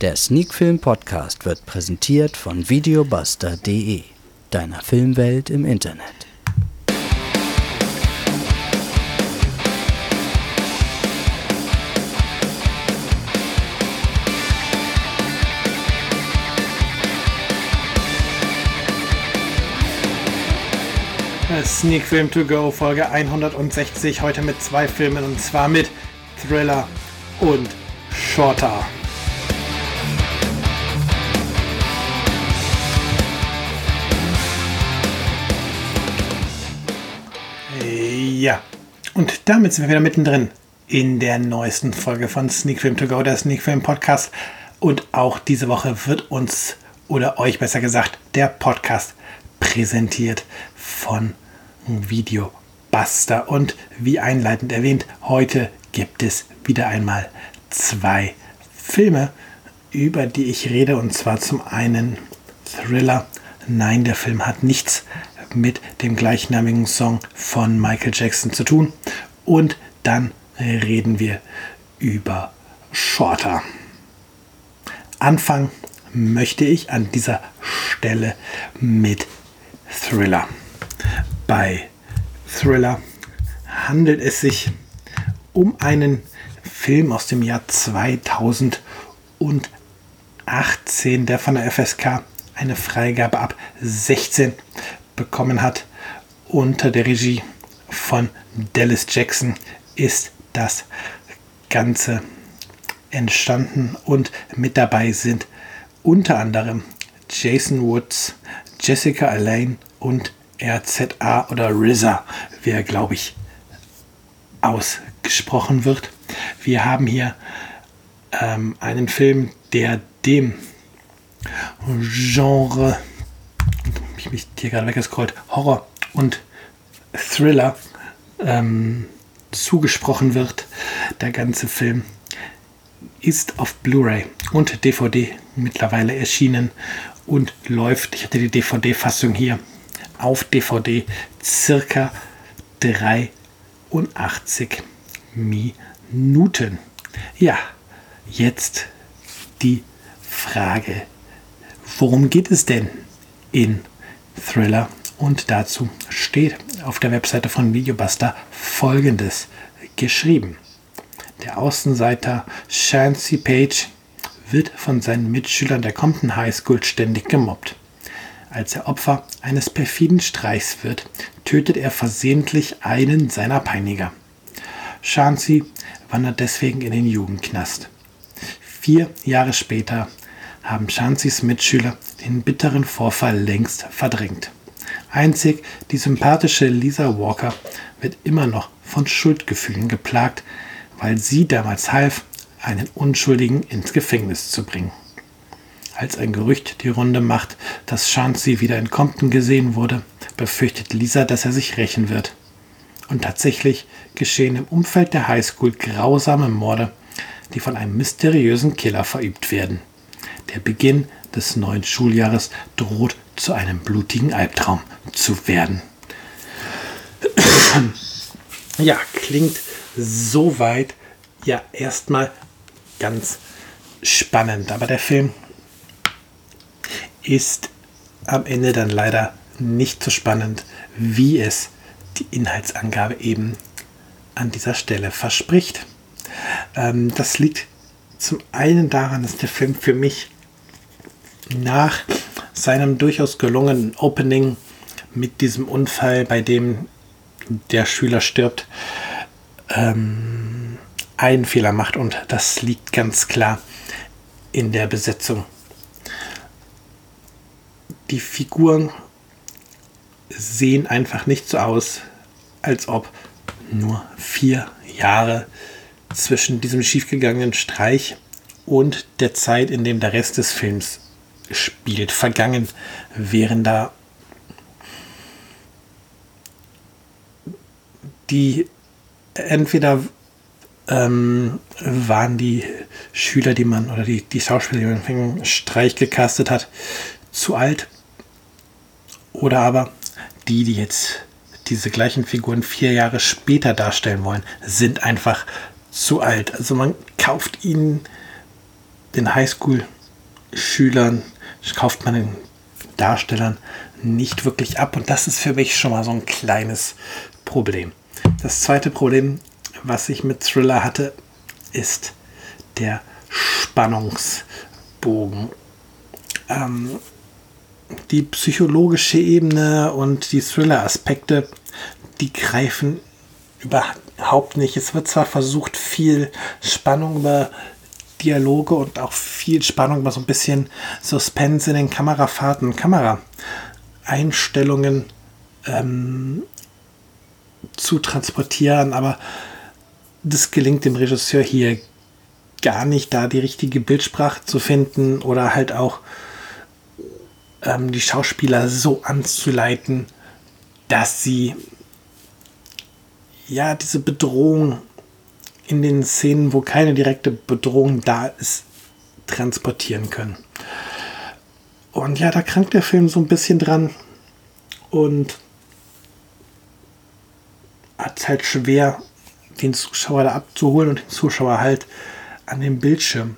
Der Sneakfilm Podcast wird präsentiert von videobuster.de, deiner Filmwelt im Internet. Sneak Film to go, Folge 160, heute mit zwei Filmen und zwar mit Thriller und Shorter. Ja, und damit sind wir wieder mittendrin in der neuesten Folge von Sneak Film to go, der Sneak Film Podcast. Und auch diese Woche wird uns, oder euch besser gesagt, der Podcast präsentiert von Video Buster. Und wie einleitend erwähnt, heute gibt es wieder einmal zwei Filme, über die ich rede. Und zwar zum einen Thriller. Nein, der Film hat nichts mit dem gleichnamigen Song von Michael Jackson zu tun. Und dann reden wir über Shorter. Anfangen möchte ich an dieser Stelle mit Thriller. Bei Thriller handelt es sich um einen Film aus dem Jahr 2018, der von der FSK eine Freigabe ab 16 bekommen hat. Unter der Regie von Dallas Jackson ist das Ganze entstanden und mit dabei sind unter anderem Jason Woods, Jessica Alain und RZA oder RZA, wie er glaube ich ausgesprochen wird. Wir haben hier ähm, einen Film, der dem Genre, ich mich hier gerade weggescrollt, Horror und Thriller ähm, zugesprochen wird. Der ganze Film ist auf Blu-ray und DVD mittlerweile erschienen und läuft, ich hatte die DVD-Fassung hier, auf DVD circa 83 Minuten. Ja, jetzt die Frage, worum geht es denn in Thriller? Und dazu steht auf der Webseite von Videobuster folgendes geschrieben. Der Außenseiter Shancy Page wird von seinen Mitschülern der Compton High School ständig gemobbt. Als er Opfer eines perfiden Streichs wird, tötet er versehentlich einen seiner Peiniger. Shansi wandert deswegen in den Jugendknast. Vier Jahre später haben Shansis Mitschüler den bitteren Vorfall längst verdrängt. Einzig die sympathische Lisa Walker wird immer noch von Schuldgefühlen geplagt, weil sie damals half, einen Unschuldigen ins Gefängnis zu bringen. Als ein Gerücht die Runde macht, dass Shansi wieder in Compton gesehen wurde, befürchtet Lisa, dass er sich rächen wird. Und tatsächlich geschehen im Umfeld der Highschool grausame Morde, die von einem mysteriösen Killer verübt werden. Der Beginn des neuen Schuljahres droht zu einem blutigen Albtraum zu werden. Ja, klingt soweit ja erstmal ganz spannend. Aber der Film ist am Ende dann leider nicht so spannend, wie es die Inhaltsangabe eben an dieser Stelle verspricht. Ähm, das liegt zum einen daran, dass der Film für mich nach seinem durchaus gelungenen Opening mit diesem Unfall, bei dem der Schüler stirbt, ähm, einen Fehler macht. Und das liegt ganz klar in der Besetzung. Die Figuren sehen einfach nicht so aus, als ob nur vier Jahre zwischen diesem schiefgegangenen Streich und der Zeit, in dem der Rest des Films spielt, vergangen wären da die entweder ähm, waren die Schüler, die man oder die, die Schauspieler, die man den Streich gecastet hat, zu alt? Oder aber die, die jetzt diese gleichen Figuren vier Jahre später darstellen wollen, sind einfach zu alt. Also man kauft ihnen den Highschool-Schülern, kauft man den Darstellern nicht wirklich ab. Und das ist für mich schon mal so ein kleines Problem. Das zweite Problem, was ich mit Thriller hatte, ist der Spannungsbogen. Ähm, die psychologische Ebene und die Thriller-Aspekte, die greifen überhaupt nicht. Es wird zwar versucht, viel Spannung über Dialoge und auch viel Spannung über so ein bisschen Suspense in den Kamerafahrten, Kameraeinstellungen ähm, zu transportieren, aber das gelingt dem Regisseur hier gar nicht, da die richtige Bildsprache zu finden oder halt auch ähm, die Schauspieler so anzuleiten, dass sie ja diese Bedrohung in den Szenen, wo keine direkte Bedrohung da ist, transportieren können. Und ja, da krankt der Film so ein bisschen dran und hat es halt schwer, den Zuschauer da abzuholen und den Zuschauer halt an dem Bildschirm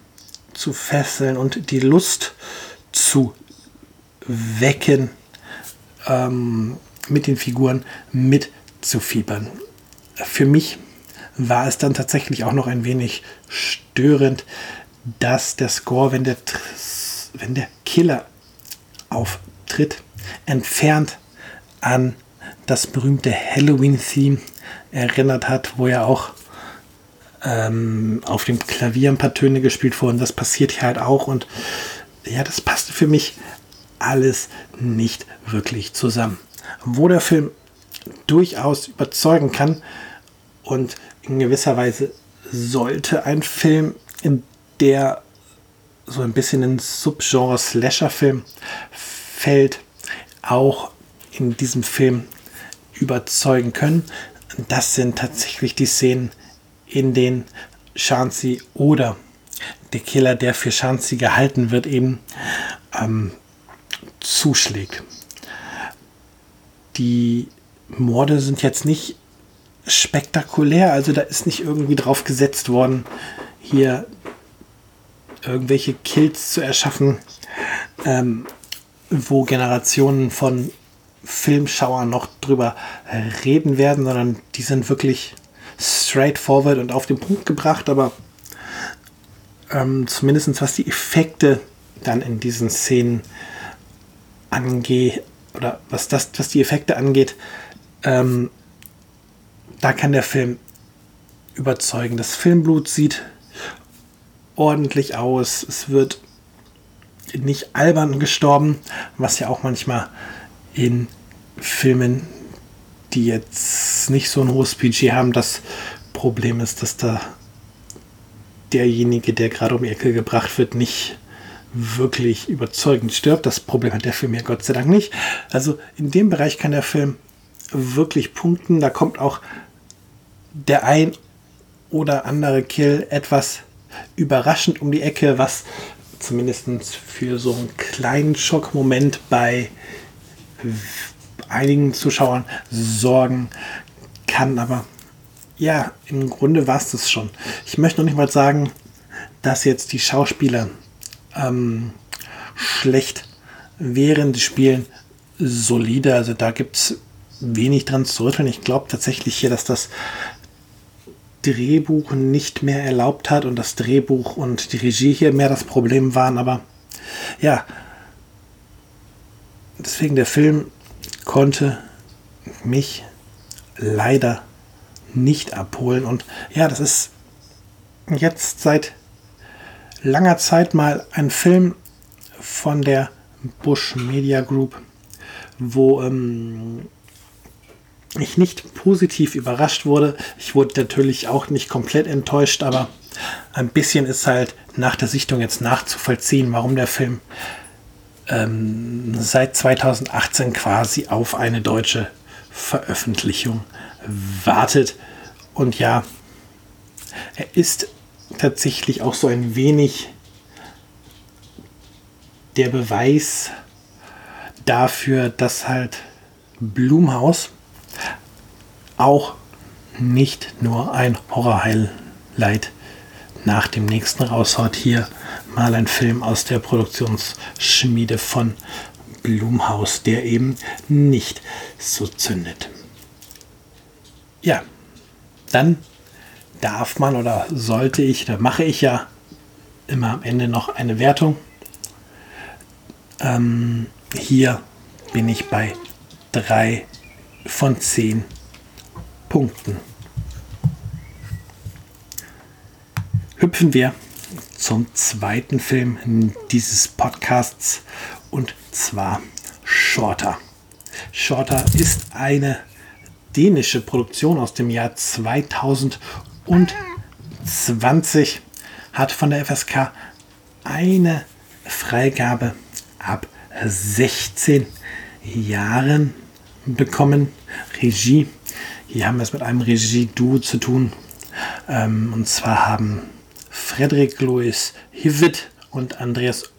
zu fesseln und die Lust zu wecken, ähm, mit den Figuren mitzufiebern. Für mich war es dann tatsächlich auch noch ein wenig störend, dass der Score, wenn der, wenn der Killer auftritt, entfernt an das berühmte Halloween-Theme erinnert hat, wo ja auch ähm, auf dem Klavier ein paar Töne gespielt wurden. Das passiert hier halt auch und ja, das passte für mich alles nicht wirklich zusammen. Wo der Film durchaus überzeugen kann und in gewisser Weise sollte ein Film, in der so ein bisschen in Subgenre Slasher-Film fällt, auch in diesem Film überzeugen können. Das sind tatsächlich die Szenen, in denen Shanzi oder der Killer, der für Shanzi gehalten wird, eben ähm, zuschlägt. Die Morde sind jetzt nicht spektakulär, also da ist nicht irgendwie drauf gesetzt worden, hier irgendwelche Kills zu erschaffen, ähm, wo Generationen von Filmschauern noch drüber reden werden, sondern die sind wirklich straightforward und auf den Punkt gebracht, aber ähm, zumindest was die Effekte dann in diesen Szenen angeht, oder was das, was die Effekte angeht, ähm, da kann der Film überzeugen. Das Filmblut sieht ordentlich aus. Es wird nicht albern gestorben, was ja auch manchmal in Filmen, die jetzt nicht so ein hohes Budget haben, das Problem ist, dass da derjenige, der gerade um die Ecke gebracht wird, nicht wirklich überzeugend stirbt. Das Problem hat der Film ja Gott sei Dank nicht. Also in dem Bereich kann der Film wirklich punkten. Da kommt auch der ein oder andere Kill etwas überraschend um die Ecke, was zumindest für so einen kleinen Schockmoment bei einigen Zuschauern sorgen kann. Aber ja, im Grunde war es das schon. Ich möchte noch nicht mal sagen, dass jetzt die Schauspieler ähm, schlecht wären. Die spielen solide. Also da gibt es wenig dran zu rütteln. Ich glaube tatsächlich hier, dass das Drehbuch nicht mehr erlaubt hat und das Drehbuch und die Regie hier mehr das Problem waren. Aber ja, deswegen der Film konnte mich leider nicht abholen. Und ja, das ist jetzt seit langer Zeit mal ein Film von der Bush Media Group, wo ähm, ich nicht positiv überrascht wurde. Ich wurde natürlich auch nicht komplett enttäuscht, aber ein bisschen ist halt nach der Sichtung jetzt nachzuvollziehen, warum der Film ähm, seit 2018 quasi auf eine deutsche Veröffentlichung wartet. Und ja, er ist tatsächlich auch so ein wenig der Beweis dafür, dass halt Blumhaus auch nicht nur ein Horror-Highlight nach dem nächsten raushaut. Hier mal ein Film aus der Produktionsschmiede von Blumhaus, der eben nicht so zündet. Ja, dann darf man oder sollte ich, da mache ich ja immer am Ende noch eine Wertung. Ähm, hier bin ich bei 3 von 10 Punkten. Hüpfen wir zum zweiten Film dieses Podcasts und zwar Shorter. Shorter ist eine dänische Produktion aus dem Jahr 2020, hat von der FSK eine Freigabe ab 16 Jahren bekommen. Regie. Hier haben wir es mit einem Regie-Duo zu tun. Ähm, und zwar haben Frederik Louis Hivitt und Andreas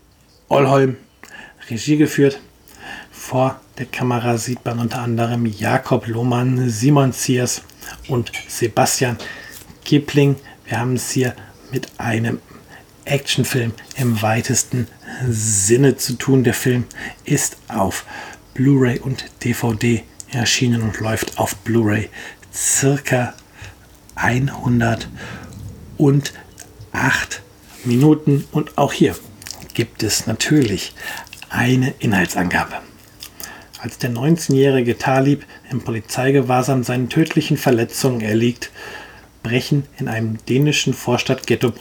Olholm Regie geführt. Vor der Kamera sieht man unter anderem Jakob Lohmann, Simon Ziers und Sebastian Kipling. Wir haben es hier mit einem Actionfilm im weitesten Sinne zu tun. Der Film ist auf Blu-ray und DVD erschienen und läuft auf Blu-ray circa 108 Minuten. Und auch hier gibt es natürlich eine Inhaltsangabe. Als der 19-jährige Talib im Polizeigewahrsam seinen tödlichen Verletzungen erliegt, brechen in einem dänischen Vorstadt-Ghetto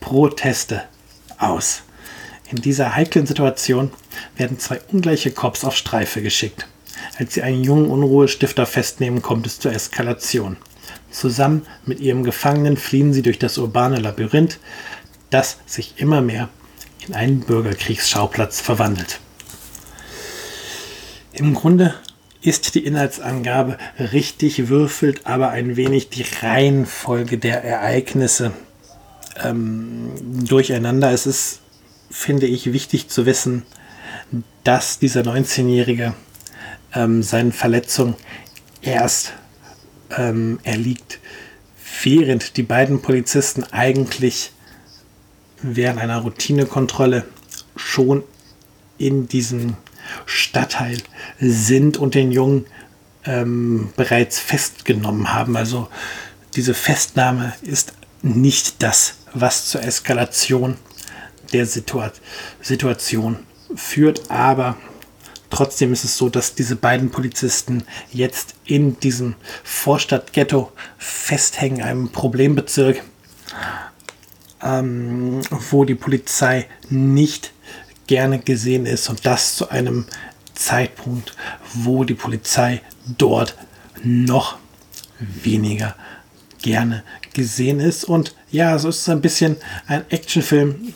Proteste aus. In dieser heiklen Situation werden zwei ungleiche Cops auf Streife geschickt. Als sie einen jungen Unruhestifter festnehmen, kommt es zur Eskalation. Zusammen mit ihrem Gefangenen fliehen sie durch das urbane Labyrinth, das sich immer mehr in einen Bürgerkriegsschauplatz verwandelt. Im Grunde ist die Inhaltsangabe richtig, würfelt aber ein wenig die Reihenfolge der Ereignisse ähm, durcheinander. Es ist, finde ich, wichtig zu wissen, dass dieser 19-Jährige ähm, seinen Verletzungen erst ähm, erliegt, während die beiden Polizisten eigentlich während einer Routinekontrolle schon in diesem Stadtteil sind und den Jungen ähm, bereits festgenommen haben. Also diese Festnahme ist nicht das, was zur Eskalation der Situa Situation führt, aber trotzdem ist es so, dass diese beiden Polizisten jetzt in diesem Vorstadtghetto festhängen, einem Problembezirk, ähm, wo die Polizei nicht gerne gesehen ist und das zu einem Zeitpunkt, wo die Polizei dort noch weniger gerne gesehen ist. Und ja, so ist es ein bisschen ein Actionfilm,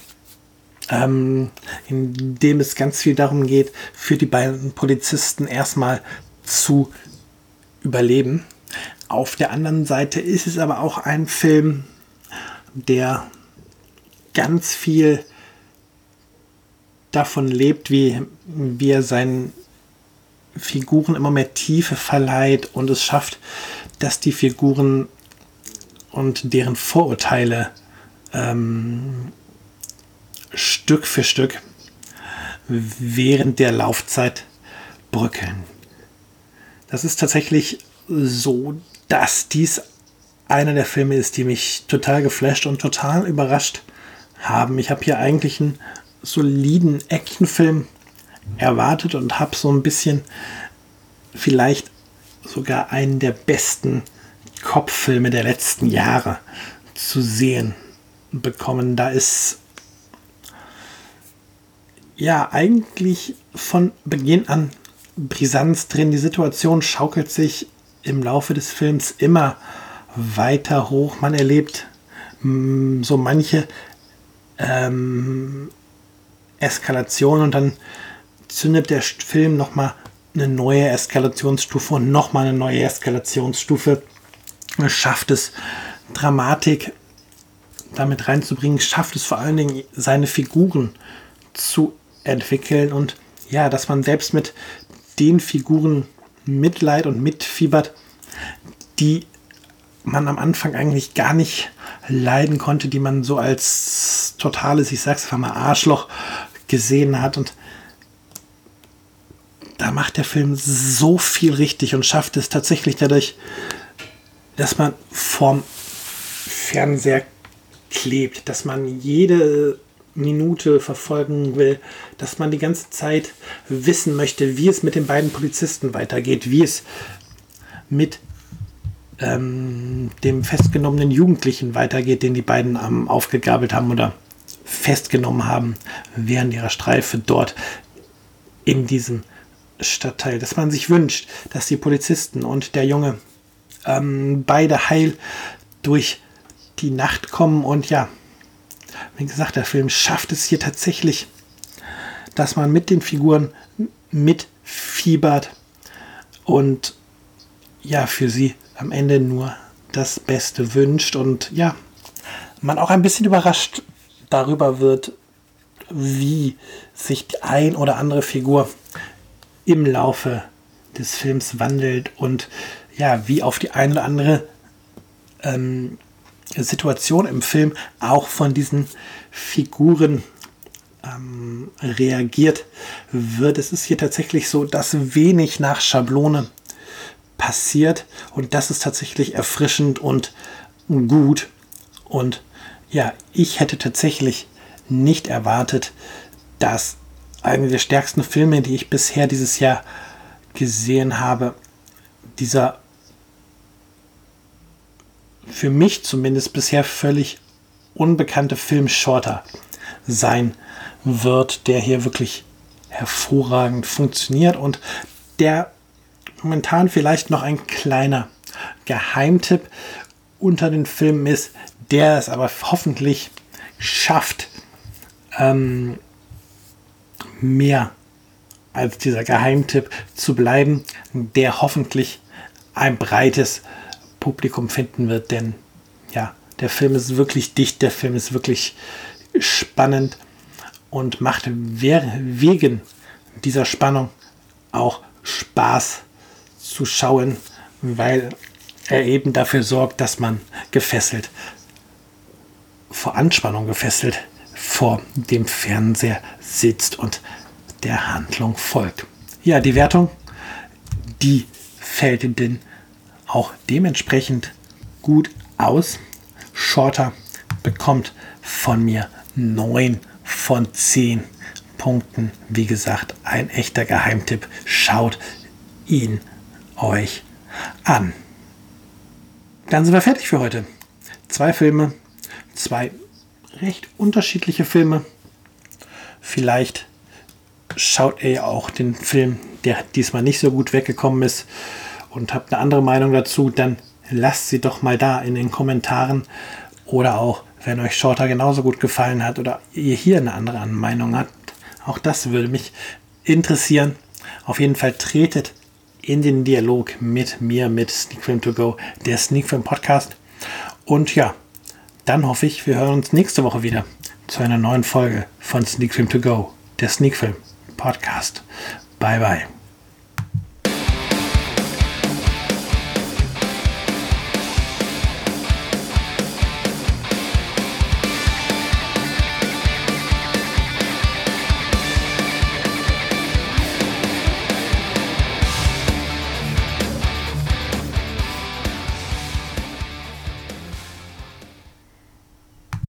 ähm, in dem es ganz viel darum geht, für die beiden Polizisten erstmal zu überleben. Auf der anderen Seite ist es aber auch ein Film, der ganz viel davon lebt, wie, wie er seinen Figuren immer mehr Tiefe verleiht und es schafft, dass die Figuren und deren Vorurteile ähm, Stück für Stück während der Laufzeit bröckeln. Das ist tatsächlich so, dass dies einer der Filme ist, die mich total geflasht und total überrascht haben. Ich habe hier eigentlich einen soliden Actionfilm erwartet und habe so ein bisschen vielleicht sogar einen der besten Kopffilme der letzten Jahre zu sehen bekommen. Da ist ja eigentlich von Beginn an Brisanz drin. Die Situation schaukelt sich im Laufe des Films immer weiter hoch. Man erlebt mm, so manche ähm, Eskalation und dann zündet der Film nochmal eine neue Eskalationsstufe und nochmal eine neue Eskalationsstufe. Er schafft es, Dramatik damit reinzubringen, schafft es vor allen Dingen, seine Figuren zu entwickeln und ja, dass man selbst mit den Figuren Mitleid und mitfiebert, die man am Anfang eigentlich gar nicht leiden konnte, die man so als totales, ich sag's mal, Arschloch gesehen hat. Und da macht der Film so viel richtig und schafft es tatsächlich dadurch, dass man vorm Fernseher klebt, dass man jede Minute verfolgen will, dass man die ganze Zeit wissen möchte, wie es mit den beiden Polizisten weitergeht, wie es mit ähm, dem festgenommenen Jugendlichen weitergeht, den die beiden ähm, aufgegabelt haben oder festgenommen haben während ihrer Streife dort in diesem Stadtteil, dass man sich wünscht, dass die Polizisten und der Junge ähm, beide heil durch die Nacht kommen und ja, wie gesagt, der Film schafft es hier tatsächlich, dass man mit den Figuren mitfiebert und ja, für sie am Ende nur das Beste wünscht und ja, man auch ein bisschen überrascht darüber wird, wie sich die ein oder andere Figur im Laufe des Films wandelt und ja, wie auf die eine oder andere ähm, Situation im Film auch von diesen Figuren ähm, reagiert wird. Es ist hier tatsächlich so, dass wenig nach Schablone passiert und das ist tatsächlich erfrischend und gut. Und ja, ich hätte tatsächlich nicht erwartet, dass eine der stärksten Filme, die ich bisher dieses Jahr gesehen habe, dieser für mich zumindest bisher völlig unbekannte Film Shorter sein wird, der hier wirklich hervorragend funktioniert und der momentan vielleicht noch ein kleiner Geheimtipp unter den Filmen ist, der es aber hoffentlich schafft, ähm, mehr als dieser Geheimtipp zu bleiben, der hoffentlich ein breites Publikum finden wird, denn ja, der Film ist wirklich dicht, der Film ist wirklich spannend und macht wegen dieser Spannung auch Spaß zu schauen, weil er eben dafür sorgt, dass man gefesselt, vor Anspannung gefesselt vor dem Fernseher sitzt und der Handlung folgt. Ja, die Wertung, die fällt denn auch dementsprechend gut aus. Shorter bekommt von mir 9 von 10 Punkten. Wie gesagt, ein echter Geheimtipp. Schaut ihn euch an. Dann sind wir fertig für heute. Zwei Filme, zwei recht unterschiedliche Filme. Vielleicht schaut ihr auch den Film, der diesmal nicht so gut weggekommen ist und habt eine andere Meinung dazu, dann lasst sie doch mal da in den Kommentaren oder auch, wenn euch Shorter genauso gut gefallen hat oder ihr hier eine andere Meinung habt. Auch das würde mich interessieren. Auf jeden Fall tretet in den Dialog mit mir, mit Sneak Film To Go, der Sneak Film Podcast. Und ja, dann hoffe ich, wir hören uns nächste Woche wieder zu einer neuen Folge von Sneak Film To Go, der Sneak Film Podcast. Bye bye.